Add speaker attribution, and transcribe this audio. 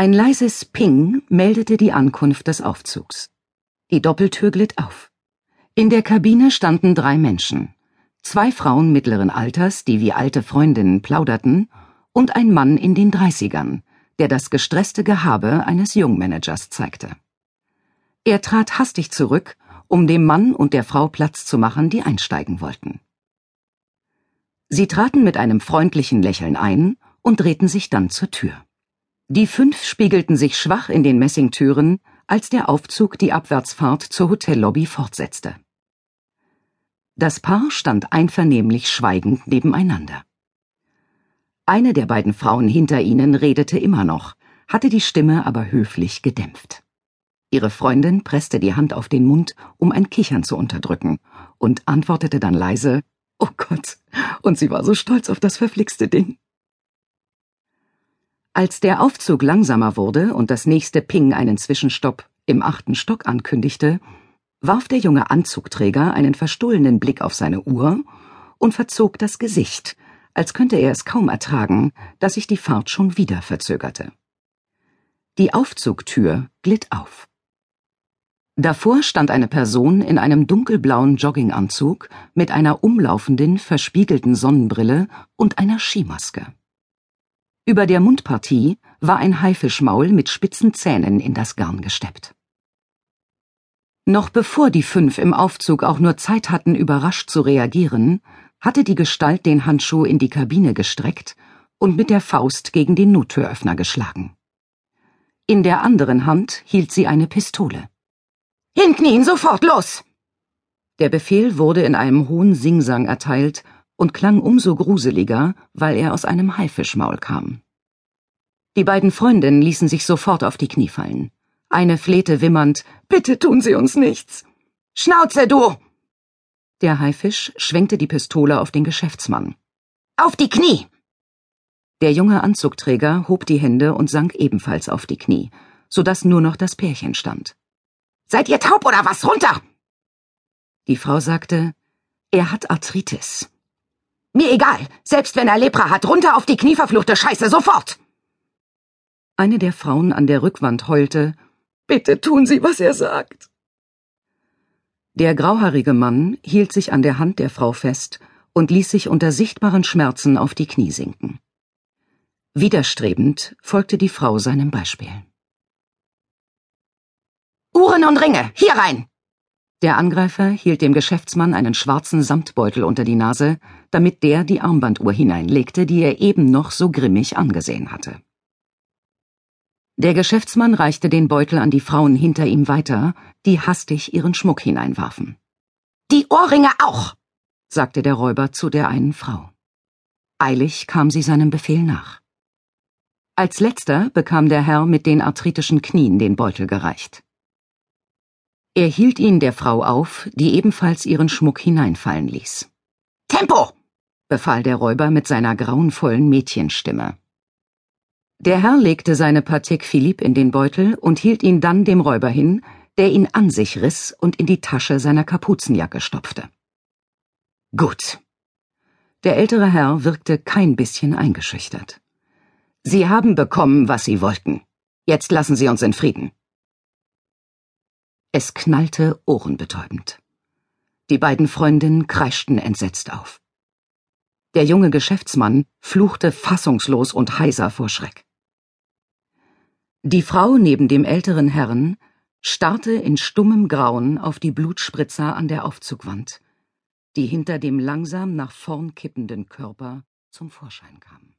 Speaker 1: Ein leises Ping meldete die Ankunft des Aufzugs. Die Doppeltür glitt auf. In der Kabine standen drei Menschen. Zwei Frauen mittleren Alters, die wie alte Freundinnen plauderten, und ein Mann in den Dreißigern, der das gestresste Gehabe eines Jungmanagers zeigte. Er trat hastig zurück, um dem Mann und der Frau Platz zu machen, die einsteigen wollten. Sie traten mit einem freundlichen Lächeln ein und drehten sich dann zur Tür. Die fünf spiegelten sich schwach in den Messingtüren, als der Aufzug die Abwärtsfahrt zur Hotellobby fortsetzte. Das Paar stand einvernehmlich schweigend nebeneinander. Eine der beiden Frauen hinter ihnen redete immer noch, hatte die Stimme aber höflich gedämpft. Ihre Freundin presste die Hand auf den Mund, um ein Kichern zu unterdrücken, und antwortete dann leise Oh Gott, und sie war so stolz auf das verflixte Ding. Als der Aufzug langsamer wurde und das nächste Ping einen Zwischenstopp im achten Stock ankündigte, warf der junge Anzugträger einen verstohlenen Blick auf seine Uhr und verzog das Gesicht, als könnte er es kaum ertragen, dass sich die Fahrt schon wieder verzögerte. Die Aufzugtür glitt auf. Davor stand eine Person in einem dunkelblauen Jogginganzug mit einer umlaufenden, verspiegelten Sonnenbrille und einer Skimaske. Über der Mundpartie war ein Haifischmaul mit spitzen Zähnen in das Garn gesteppt. Noch bevor die fünf im Aufzug auch nur Zeit hatten, überrascht zu reagieren, hatte die Gestalt den Handschuh in die Kabine gestreckt und mit der Faust gegen den Nottüröffner geschlagen. In der anderen Hand hielt sie eine Pistole. Hinknien, sofort, los! Der Befehl wurde in einem hohen Singsang erteilt und klang umso gruseliger, weil er aus einem Haifischmaul kam. Die beiden Freundinnen ließen sich sofort auf die Knie fallen. Eine flehte wimmernd, Bitte tun Sie uns nichts. Schnauze, du! Der Haifisch schwenkte die Pistole auf den Geschäftsmann. Auf die Knie! Der junge Anzugträger hob die Hände und sank ebenfalls auf die Knie, so dass nur noch das Pärchen stand. Seid ihr taub oder was? Runter! Die Frau sagte, er hat Arthritis. Mir egal, selbst wenn er Lepra hat, runter auf die Knie, verfluchte Scheiße, sofort! Eine der Frauen an der Rückwand heulte, Bitte tun Sie, was er sagt. Der grauhaarige Mann hielt sich an der Hand der Frau fest und ließ sich unter sichtbaren Schmerzen auf die Knie sinken. Widerstrebend folgte die Frau seinem Beispiel. Uhren und Ringe, hier rein! Der Angreifer hielt dem Geschäftsmann einen schwarzen Samtbeutel unter die Nase, damit der die Armbanduhr hineinlegte, die er eben noch so grimmig angesehen hatte. Der Geschäftsmann reichte den Beutel an die Frauen hinter ihm weiter, die hastig ihren Schmuck hineinwarfen. Die Ohrringe auch, sagte der Räuber zu der einen Frau. Eilig kam sie seinem Befehl nach. Als letzter bekam der Herr mit den arthritischen Knien den Beutel gereicht. Er hielt ihn der Frau auf, die ebenfalls ihren Schmuck hineinfallen ließ. Tempo! befahl der Räuber mit seiner grauenvollen Mädchenstimme. Der Herr legte seine Patek Philippe in den Beutel und hielt ihn dann dem Räuber hin, der ihn an sich riss und in die Tasche seiner Kapuzenjacke stopfte. Gut. Der ältere Herr wirkte kein bisschen eingeschüchtert. Sie haben bekommen, was Sie wollten. Jetzt lassen Sie uns in Frieden. Es knallte ohrenbetäubend. Die beiden Freundinnen kreischten entsetzt auf. Der junge Geschäftsmann fluchte fassungslos und heiser vor Schreck. Die Frau neben dem älteren Herrn starrte in stummem Grauen auf die Blutspritzer an der Aufzugwand, die hinter dem langsam nach vorn kippenden Körper zum Vorschein kamen.